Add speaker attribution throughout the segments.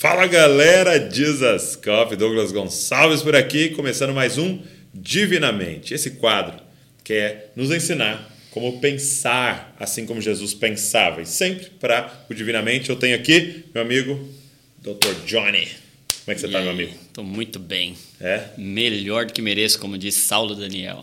Speaker 1: Fala galera, Jesus Coffee, Douglas Gonçalves por aqui, começando mais um Divinamente. Esse quadro quer nos ensinar como pensar assim como Jesus pensava. E sempre para o Divinamente eu tenho aqui meu amigo Dr. Johnny. Como é que você está, meu amigo?
Speaker 2: Estou muito bem.
Speaker 1: É?
Speaker 2: Melhor do que mereço, como disse Saulo Daniel.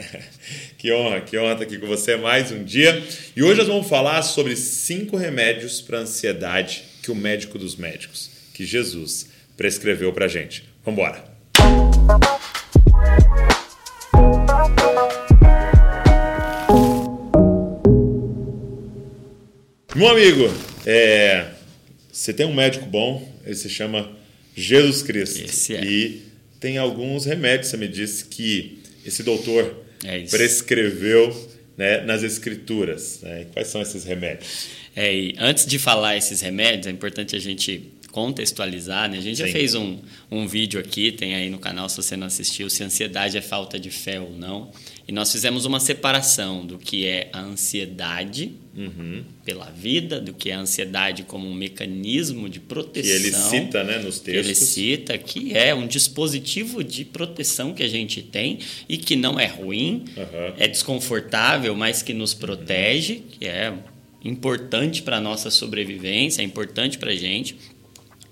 Speaker 1: que honra, que honra estar aqui com você mais um dia. E hoje nós vamos falar sobre cinco remédios para ansiedade que o médico dos médicos, que Jesus prescreveu para a gente. Vamos embora. Meu amigo, é, você tem um médico bom, ele se chama Jesus Cristo.
Speaker 2: Esse é.
Speaker 1: E tem alguns remédios, você me disse que esse doutor
Speaker 2: É
Speaker 1: prescreveu né, nas escrituras. Né? Quais são esses remédios?
Speaker 2: É, e antes de falar esses remédios, é importante a gente contextualizar, né? A gente já
Speaker 1: Sim.
Speaker 2: fez um, um vídeo aqui, tem aí no canal se você não assistiu, se ansiedade é falta de fé ou não. E nós fizemos uma separação do que é a ansiedade
Speaker 1: Uhum.
Speaker 2: pela vida, do que é a ansiedade como um mecanismo de
Speaker 1: Que
Speaker 2: proteção.
Speaker 1: ele cita né, nos
Speaker 2: que ele
Speaker 1: textos.
Speaker 2: cita que é um dispositivo de proteção que a gente tem e que não é ruim,
Speaker 1: Aham.
Speaker 2: é desconfortável, mas que nos protege, que é importante para a nossa sobrevivência, é importante para a gente,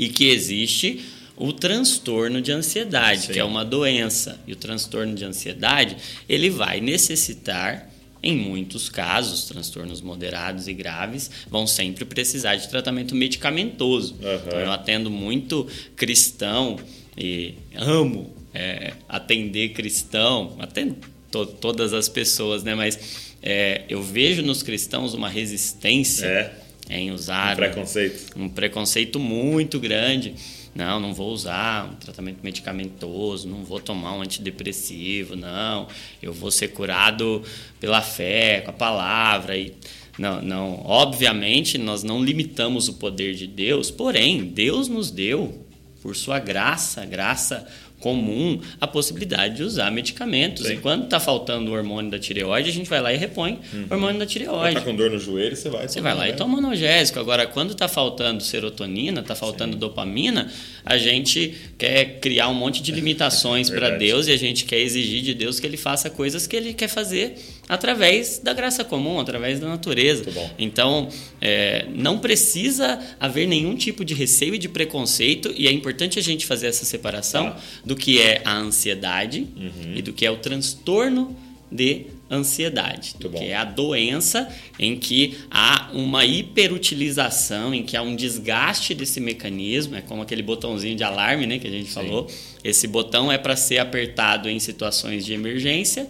Speaker 2: e que existe o transtorno de ansiedade,
Speaker 1: Sim.
Speaker 2: que é uma doença. E o transtorno de ansiedade, ele vai necessitar em muitos casos, transtornos moderados e graves vão sempre precisar de tratamento medicamentoso.
Speaker 1: Aham.
Speaker 2: Então, eu atendo muito cristão e amo é, atender cristão, atendo to- todas as pessoas, né? Mas é, eu vejo nos cristãos uma resistência
Speaker 1: É,
Speaker 2: em usar
Speaker 1: um preconceito.
Speaker 2: um preconceito muito grande. Não, não vou usar um tratamento medicamentoso, não vou tomar um antidepressivo, não. Eu vou ser curado pela fé, com a palavra e não, não, obviamente nós não limitamos o poder de Deus, porém Deus nos deu por sua graça, graça comum, a possibilidade de usar medicamentos.
Speaker 1: Sim.
Speaker 2: E quando está faltando o hormônio da tireoide, a gente vai lá e repõe o hormônio da tireoide.
Speaker 1: tá com dor no joelho, você vai.
Speaker 2: Você vai lá e
Speaker 1: né?
Speaker 2: toma analgésico. Agora, quando está faltando serotonina, está faltando dopamina, a gente quer criar um monte de limitações para. Deus e a gente quer exigir de Deus que ele faça coisas que ele quer fazer através da graça comum, através da natureza. Então, é, não precisa haver nenhum tipo de receio e de preconceito, e é importante a gente fazer essa separação
Speaker 1: Tá.
Speaker 2: do que é a ansiedade
Speaker 1: Uhum.
Speaker 2: e do que é o transtorno de ansiedade,
Speaker 1: Muito
Speaker 2: do
Speaker 1: bom.
Speaker 2: que é a doença em que há uma hiperutilização, em que há um desgaste desse mecanismo, é como aquele botãozinho de alarme, né, que a gente falou. Esse botão é para ser apertado em situações de emergência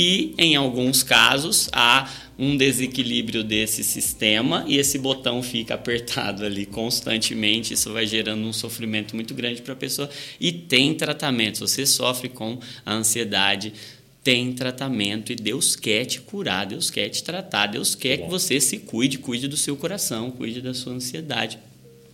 Speaker 2: e em alguns casos há um desequilíbrio desse sistema e esse botão fica apertado ali constantemente, isso vai gerando um sofrimento muito grande para a pessoa e tem tratamento. Se você sofre com a ansiedade, tem tratamento e Deus quer te curar, Deus quer te tratar, Deus quer que você se cuide, cuide do seu coração, cuide da sua ansiedade.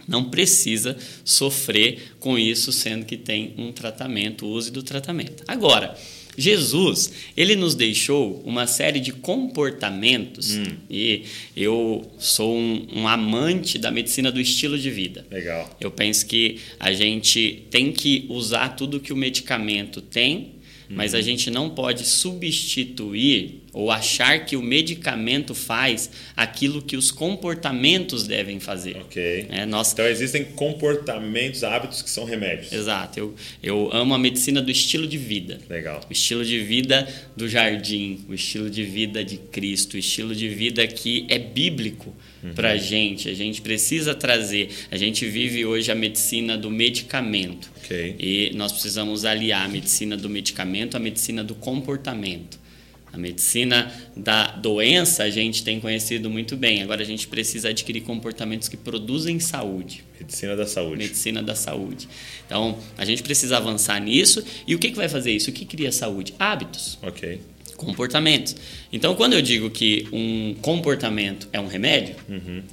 Speaker 2: Não precisa sofrer com isso, sendo que tem um tratamento, use do tratamento. Agora, Jesus, ele nos deixou uma série de comportamentos e eu sou um, um amante da medicina do estilo de vida.
Speaker 1: Legal.
Speaker 2: Eu penso que a gente tem que usar tudo que o medicamento tem, mas a gente não pode substituir ou achar que o medicamento faz aquilo que os comportamentos devem fazer.
Speaker 1: Ok.
Speaker 2: É, nós
Speaker 1: Então existem comportamentos, hábitos que são remédios.
Speaker 2: Exato. Eu, eu amo a medicina do estilo de vida.
Speaker 1: Legal.
Speaker 2: O estilo de vida do jardim, o estilo de vida de Cristo, o estilo de vida que é bíblico para a gente. A gente precisa trazer. A gente vive hoje a medicina do medicamento.
Speaker 1: Ok.
Speaker 2: E nós precisamos aliar a medicina do medicamento à medicina do comportamento. A medicina da doença a gente tem conhecido muito bem. Agora a gente precisa adquirir comportamentos que produzem saúde
Speaker 1: Medicina da saúde.
Speaker 2: medicina da saúde. Então, a gente precisa avançar nisso. E o que, que vai fazer isso? O que cria saúde? Hábitos,
Speaker 1: Ok.
Speaker 2: comportamentos. Então, quando eu digo que um comportamento é um remédio,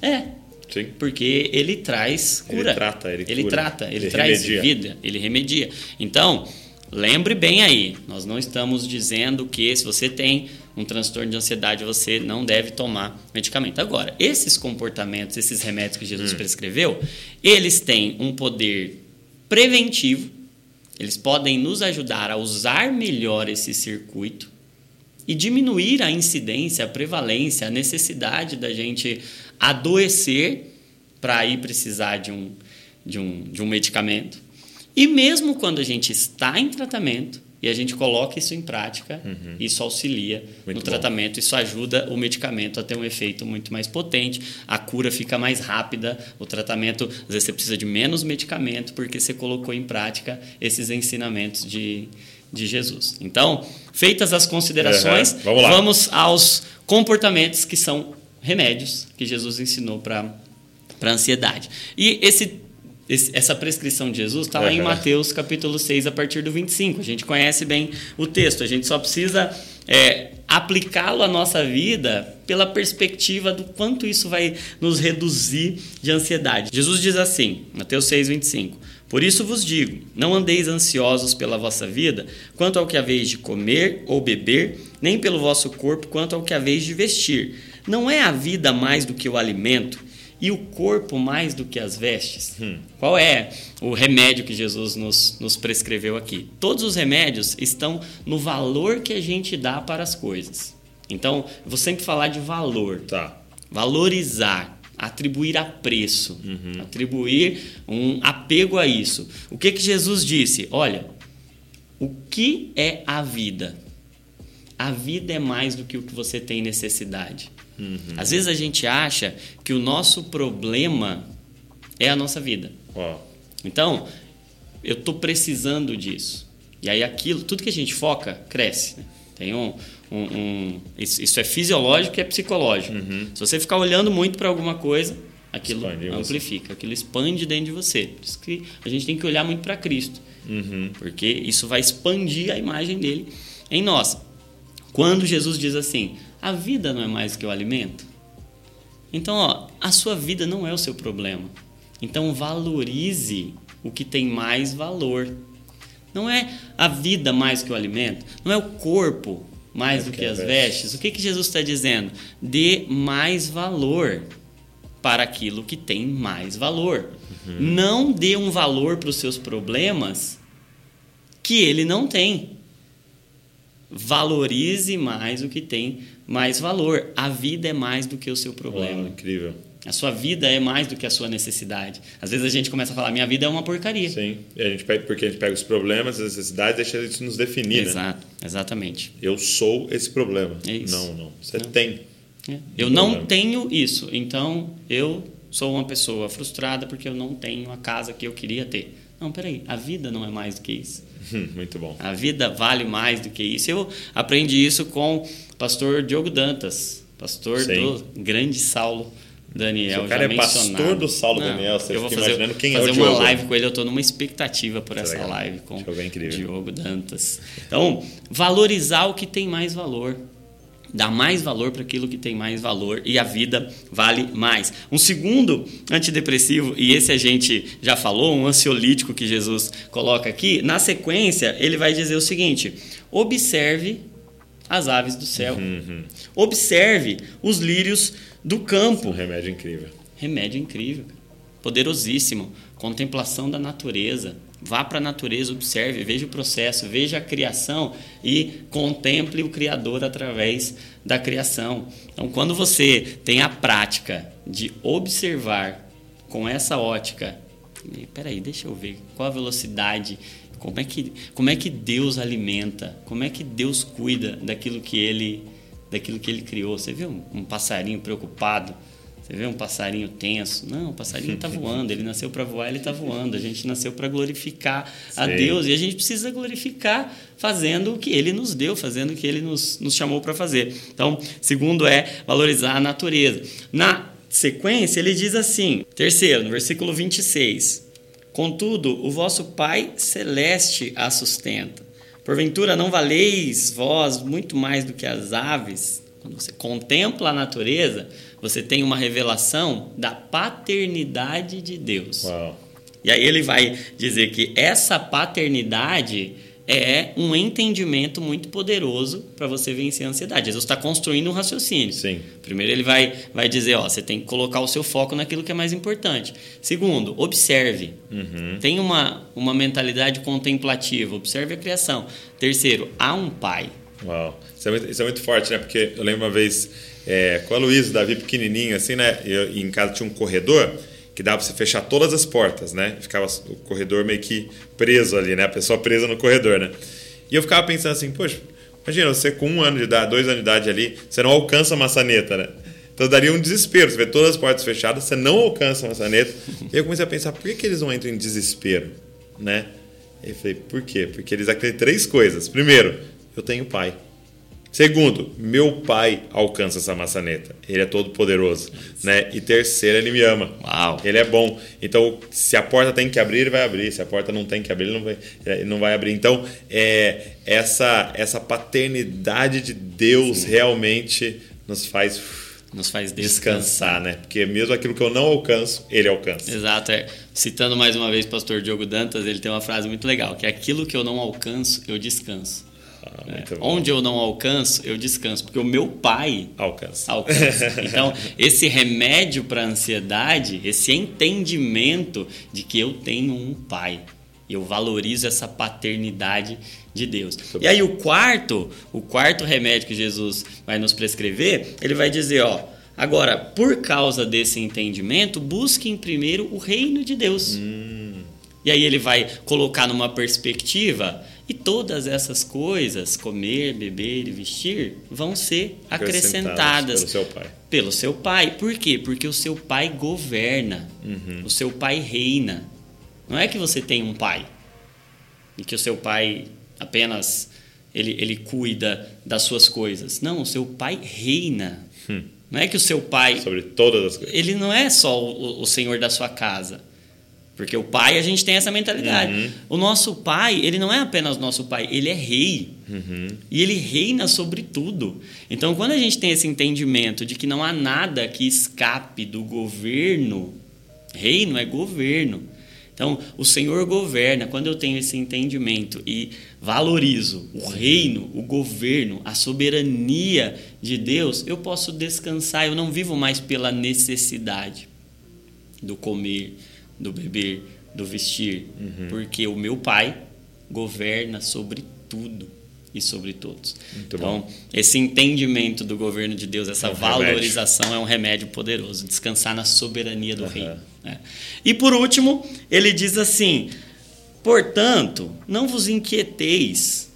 Speaker 2: é.
Speaker 1: Sim.
Speaker 2: Porque ele traz
Speaker 1: Ele
Speaker 2: cura.
Speaker 1: trata, ele
Speaker 2: Ele
Speaker 1: cura.
Speaker 2: trata, ele,
Speaker 1: Ele
Speaker 2: traz
Speaker 1: remedia.
Speaker 2: vida, ele remedia. Então, lembre bem aí, nós não estamos dizendo que se você tem um transtorno de ansiedade, você não deve tomar medicamento. Agora, esses comportamentos, esses remédios que Jesus hum. prescreveu, eles têm um poder preventivo, eles podem nos ajudar a usar melhor esse circuito e diminuir a incidência, a prevalência, a necessidade da gente adoecer para ir precisar de um, de, um, de um medicamento. E mesmo quando a gente está em tratamento, e a gente coloca isso em prática, uhum. isso auxilia muito no bom. tratamento, isso ajuda o medicamento a ter um efeito muito mais potente, a cura fica mais rápida, o tratamento, às vezes você precisa de menos medicamento porque você colocou em prática esses ensinamentos de, de Jesus. Então, feitas as considerações, uhum. vamos, vamos aos comportamentos que são remédios que Jesus ensinou para a ansiedade. E esse essa prescrição de Jesus está lá uhum. em Mateus capítulo 6, a partir do 25. A gente conhece bem o texto, a gente só precisa é, aplicá-lo à nossa vida pela perspectiva do quanto isso vai nos reduzir de ansiedade. Jesus diz assim, Mateus 6, 25. Por isso vos digo: não andeis ansiosos pela vossa vida, quanto ao que haveis de comer ou beber, nem pelo vosso corpo, quanto ao que haveis de vestir. Não é a vida mais do que o alimento? E o corpo mais do que as vestes? Hum. Qual é o remédio que Jesus nos, nos prescreveu aqui? Todos os remédios estão no valor que a gente dá para as coisas. Então, eu vou sempre falar de valor.
Speaker 1: Tá.
Speaker 2: Valorizar, atribuir a preço, uhum. atribuir um apego a isso. O que, que Jesus disse? Olha, o que é a vida? A vida é mais do que o que você tem necessidade. Uhum. Às vezes a gente acha que o nosso problema é a nossa vida. Então, eu estou precisando disso. E aí aquilo, tudo que a gente foca, cresce. Né? Tem um, um, um isso, isso, é fisiológico e é psicológico. Uhum. Se você ficar olhando muito para alguma coisa, aquilo expande amplifica, você. aquilo expande dentro de você. Por isso que a gente tem que olhar muito para Cristo. Uhum. Porque isso vai expandir a imagem dele em nós. Quando Jesus diz assim: a vida não é mais que o alimento. Então, ó, a sua vida não é o seu problema. Então, valorize o que tem mais valor. Não é a vida mais que o alimento, não é o corpo mais do que, que as vestes. O que, que Jesus está dizendo? Dê mais valor para aquilo que tem mais valor. Uhum. Não dê um valor para os seus problemas que ele não tem. Valorize mais o que tem mais valor. A vida é mais do que o seu problema.
Speaker 1: incrível.
Speaker 2: A sua vida é mais do que a sua necessidade. Às vezes a gente começa a falar, minha vida é uma porcaria.
Speaker 1: Sim, e a gente pega, porque a gente pega os problemas, as necessidades, deixa isso nos definir.
Speaker 2: Né? Exato, né? exatamente.
Speaker 1: Eu sou esse problema.
Speaker 2: É isso.
Speaker 1: Não, não. Você não. tem.
Speaker 2: É. Eu não tenho isso, então eu sou uma pessoa frustrada porque eu não tenho a casa que eu queria ter. Não, peraí, a vida não é mais do que isso.
Speaker 1: Muito bom.
Speaker 2: A vida vale mais do que isso. Eu aprendi isso com pastor Diogo Dantas, pastor Sim. do grande Saulo Daniel.
Speaker 1: O cara é pastor do Saulo Não, Daniel, você
Speaker 2: eu vou fazer, imaginando quem fazer é o Diogo. uma live com ele, eu estou numa expectativa por essa live com Diogo Dantas. Então, valorizar o que tem mais valor. Dar mais valor para aquilo que tem mais valor e a vida vale mais. Um segundo antidepressivo, e esse a gente já falou, um ansiolítico que Jesus coloca aqui, na sequência ele vai dizer o seguinte: observe as aves do céu. Uhum. Observe os lírios do campo. Um
Speaker 1: remédio incrível.
Speaker 2: Remédio incrível. Poderosíssimo. Contemplação da natureza. Vá para a natureza, observe, veja o processo, veja a criação e contemple o Criador através da criação. Então, quando você tem a prática de observar com essa ótica, peraí, deixa eu ver qual a velocidade como é que, como é que Deus alimenta? Como é que Deus cuida daquilo que ele, daquilo que ele criou? Você vê um, um passarinho preocupado? Você vê um passarinho tenso? Não, o passarinho está voando. Ele nasceu para voar, ele está voando. A gente nasceu para glorificar a Deus e a gente precisa glorificar fazendo o que Ele nos deu, fazendo o que Ele nos, nos chamou para fazer. Então, segundo é valorizar a natureza. Na sequência, ele diz assim: terceiro, no versículo 26. Contudo, o vosso Pai celeste a sustenta. Porventura não valeis vós muito mais do que as aves? Quando você contempla a natureza, você tem uma revelação da paternidade de Deus.
Speaker 1: Uau.
Speaker 2: E aí ele vai dizer que essa paternidade é um entendimento muito poderoso para você vencer a ansiedade. Jesus está construindo um raciocínio.
Speaker 1: Sim.
Speaker 2: Primeiro, ele vai, vai dizer: ó, você tem que colocar o seu foco naquilo que é mais importante. Segundo, observe.
Speaker 1: Uhum.
Speaker 2: Tem uma, uma mentalidade contemplativa. Observe a criação. Terceiro, há um pai.
Speaker 1: Uau. Isso é muito, isso é muito forte, né? Porque eu lembro uma vez é, com a Luísa, Davi pequenininho, assim, né? Eu, em casa tinha um corredor que dava para você fechar todas as portas, né? Ficava o corredor meio que preso ali, né? A pessoa presa no corredor, né? E eu ficava pensando assim, poxa, imagina você com um ano de idade, dois anos de idade ali, você não alcança a maçaneta, né? Então daria um desespero. Você vê todas as portas fechadas, você não alcança a maçaneta. e eu comecei a pensar, por que, que eles não entram em desespero, né? E eu falei, por quê? Porque eles acreditam em três coisas. Primeiro, eu tenho pai. Segundo, meu pai alcança essa maçaneta. Ele é todo poderoso, né? E terceiro, ele me ama.
Speaker 2: Uau.
Speaker 1: Ele é bom. Então, se a porta tem que abrir, ele vai abrir. Se a porta não tem que abrir, ele não vai, ele não vai abrir. Então, é, essa essa paternidade de Deus Sim. realmente nos faz
Speaker 2: nos faz
Speaker 1: descansar, descansar, né? Porque mesmo aquilo que eu não alcanço, ele alcança.
Speaker 2: Exato. É. Citando mais uma vez o pastor Diogo Dantas, ele tem uma frase muito legal, que é aquilo que eu não alcanço, eu descanso.
Speaker 1: Ah.
Speaker 2: Onde eu não alcanço, eu descanso, porque o meu pai
Speaker 1: alcança.
Speaker 2: alcança. Então, esse remédio para a ansiedade, esse entendimento de que eu tenho um pai, eu valorizo essa paternidade de Deus. E aí o quarto, o quarto remédio que Jesus vai nos prescrever, ele vai dizer, ó, agora, por causa desse entendimento, busquem primeiro o reino de Deus.
Speaker 1: Hum.
Speaker 2: E aí ele vai colocar numa perspectiva e todas essas coisas, comer, beber e vestir, vão ser acrescentadas,
Speaker 1: pelo seu pai.
Speaker 2: Pelo seu pai. Por quê? Porque o seu pai governa.
Speaker 1: Uhum.
Speaker 2: O seu pai reina. Não é que você tem um pai e que o seu pai apenas ele, ele cuida das suas coisas. Não, o seu pai reina.
Speaker 1: Hum.
Speaker 2: Não é que o seu pai.
Speaker 1: Sobre todas as coisas.
Speaker 2: Ele não é só o, o senhor da sua casa. Porque o pai, a gente tem essa mentalidade.
Speaker 1: Uhum.
Speaker 2: O nosso pai, ele não é apenas nosso pai, ele é rei.
Speaker 1: Uhum.
Speaker 2: E ele reina sobre tudo. Então, quando a gente tem esse entendimento de que não há nada que escape do governo, reino é governo. Então, o Senhor governa. Quando eu tenho esse entendimento e valorizo o reino, o governo, a soberania de Deus, eu posso descansar. Eu não vivo mais pela necessidade do comer, do beber, do vestir,
Speaker 1: uhum.
Speaker 2: porque o meu Pai governa sobre tudo e sobre todos.
Speaker 1: Muito
Speaker 2: então,
Speaker 1: bom.
Speaker 2: esse entendimento do governo de Deus, essa
Speaker 1: é um
Speaker 2: valorização
Speaker 1: remédio.
Speaker 2: é um remédio poderoso, descansar na soberania do
Speaker 1: Uhum.
Speaker 2: reino. né? E por último, ele diz assim: portanto, não vos inquieteis,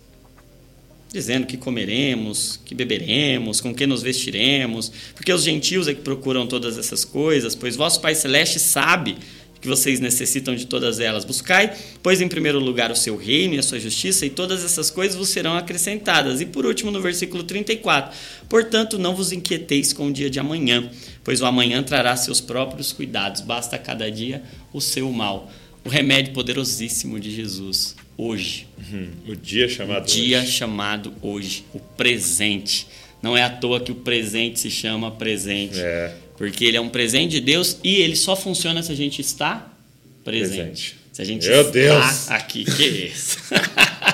Speaker 2: dizendo que comeremos, que beberemos, com que nos vestiremos, porque os gentios é que procuram todas essas coisas, pois vosso Pai Celeste sabe que vocês necessitam de todas elas. Buscai, pois, em primeiro lugar o seu reino e a sua justiça, e todas essas coisas vos serão acrescentadas. E por último, no versículo 34, portanto, não vos inquieteis com o dia de amanhã, pois o amanhã trará seus próprios cuidados, basta cada dia o seu mal. O remédio poderosíssimo de Jesus, hoje.
Speaker 1: Uhum. O dia chamado
Speaker 2: o dia
Speaker 1: hoje.
Speaker 2: chamado hoje, o presente. Não é à toa que o presente se chama presente.
Speaker 1: É.
Speaker 2: Porque ele é um presente de Deus e ele só funciona se a gente está presente.
Speaker 1: Presente.
Speaker 2: Se a gente
Speaker 1: Meu
Speaker 2: está
Speaker 1: Deus.
Speaker 2: aqui. Que isso?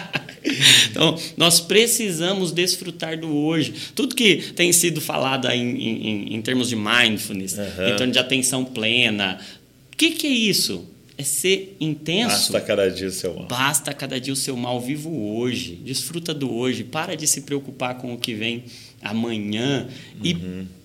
Speaker 2: então, nós precisamos desfrutar do hoje. Tudo que tem sido falado em, em, em termos de mindfulness,
Speaker 1: Aham.
Speaker 2: em termos de atenção plena, o que, que é isso? É ser intenso.
Speaker 1: Basta cada dia o seu mal.
Speaker 2: Basta cada dia o seu mal vivo hoje. Desfruta do hoje. Para de se preocupar com o que vem amanhã e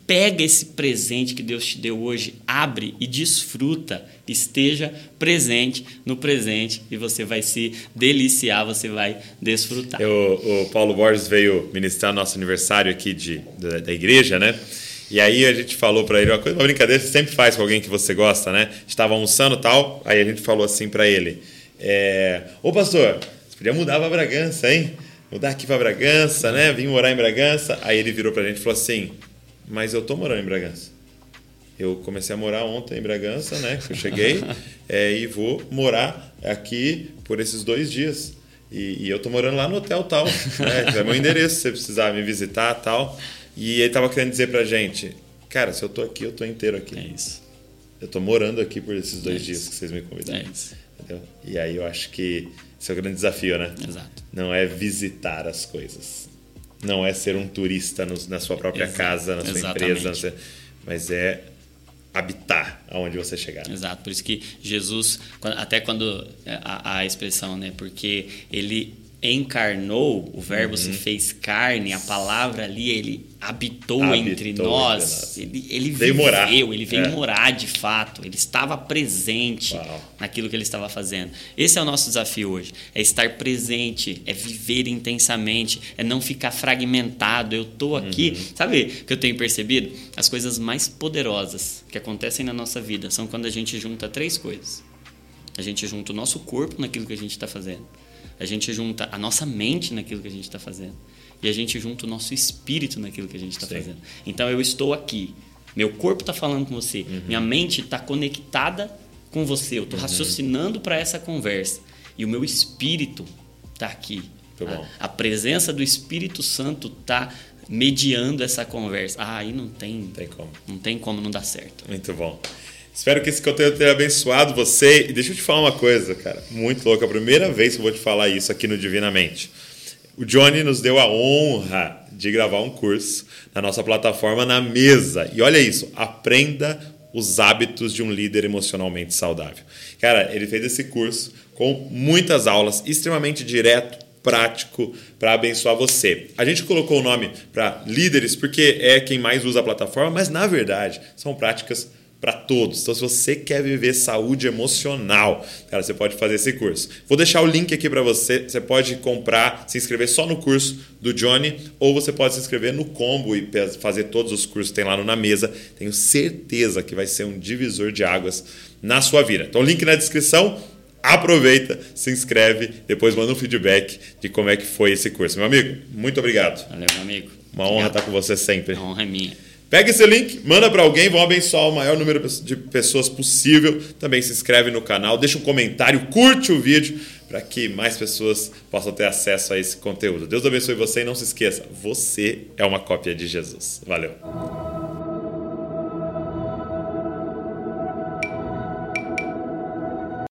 Speaker 2: pega esse presente que Deus te deu hoje, abre e desfruta. Esteja presente no presente e você vai se deliciar, você vai desfrutar.
Speaker 1: Eu, o Paulo Borges veio ministrar nosso aniversário aqui de, da, da igreja, né? E aí a gente falou para ele uma coisa, uma brincadeira que você sempre faz com alguém que você gosta, né? Estava almoçando tal, aí a gente falou assim para ele: é, Ô pastor, você podia mudar para Bragança, hein? Mudar aqui para Bragança, né? Vim morar em Bragança. Aí ele virou pra gente e falou assim: Mas eu tô morando em Bragança. Eu comecei a morar ontem em Bragança, né? Eu cheguei, é, e vou morar aqui por esses dois dias. E, e eu tô morando lá no hotel tal, né? É meu endereço, se você precisar me visitar tal. E ele tava querendo dizer pra gente, cara, se eu tô aqui, eu tô inteiro aqui.
Speaker 2: É isso.
Speaker 1: Eu tô morando aqui por esses dois
Speaker 2: É
Speaker 1: dias que vocês me convidaram.
Speaker 2: É isso.
Speaker 1: Entendeu? E aí eu acho que esse é o grande desafio, né?
Speaker 2: Exato.
Speaker 1: Não é visitar as coisas. Não é ser um turista no, na sua própria casa, na sua
Speaker 2: Exatamente.
Speaker 1: empresa, mas é habitar aonde você chegar.
Speaker 2: Exato, por isso que Jesus, até quando é, a, a expressão, né? Porque ele encarnou, o verbo
Speaker 1: Uhum.
Speaker 2: se fez carne, a palavra ali, ele habitou,
Speaker 1: Habitou
Speaker 2: entre
Speaker 1: entre
Speaker 2: nós, ele, ele
Speaker 1: Veio
Speaker 2: viveu,
Speaker 1: morar.
Speaker 2: ele veio
Speaker 1: É.
Speaker 2: morar de fato, ele estava presente
Speaker 1: Uau.
Speaker 2: naquilo que ele estava fazendo. Esse é o nosso desafio hoje, é estar presente, é viver intensamente, é não ficar fragmentado. Eu tô aqui,
Speaker 1: Uhum.
Speaker 2: sabe o que eu tenho percebido? As coisas mais poderosas que acontecem na nossa vida são quando a gente junta três coisas. A gente junta o nosso corpo naquilo que a gente está fazendo. A gente junta a nossa mente naquilo que a gente está fazendo. E a gente junta o nosso espírito naquilo que a gente está fazendo. Então eu estou aqui. Meu corpo está falando com você.
Speaker 1: Uhum.
Speaker 2: Minha mente está conectada com você. Eu estou raciocinando para essa conversa. E o meu espírito está aqui.
Speaker 1: Bom.
Speaker 2: A, a presença do Espírito Santo está mediando essa conversa. Ah, aí não tem,
Speaker 1: tem como.
Speaker 2: não tem como não dar certo.
Speaker 1: Muito bom. Espero que esse conteúdo tenha abençoado você. E deixa eu te falar uma coisa, cara, muito louca. A primeira vez que eu vou te falar isso aqui no Divinamente. O Johnny nos deu a honra de gravar um curso na nossa plataforma na mesa. E olha isso, aprenda os hábitos de um líder emocionalmente saudável. Cara, ele fez esse curso com muitas aulas, extremamente direto, prático para abençoar você. A gente colocou o nome para líderes porque é quem mais usa a plataforma, mas na verdade são práticas para todos. Então, se você quer viver saúde emocional, cara, você pode fazer esse curso. Vou deixar o link aqui para você. Você pode comprar, se inscrever só no curso do Johnny, ou você pode se inscrever no combo e fazer todos os cursos que tem lá no Na Mesa. Tenho certeza que vai ser um divisor de águas na sua vida. Então, link na descrição. Aproveita, se inscreve, depois manda um feedback de como é que foi esse curso. Meu amigo, muito obrigado.
Speaker 2: Valeu, meu amigo.
Speaker 1: Uma honra
Speaker 2: Obrigado.
Speaker 1: estar com você sempre.
Speaker 2: A honra é minha.
Speaker 1: Pega esse link, manda para alguém, vão abençoar o maior número de pessoas possível. Também se inscreve no canal, deixa um comentário, curte o vídeo para que mais pessoas possam ter acesso a esse conteúdo. Deus abençoe você e não se esqueça, você é uma cópia de Jesus. Valeu.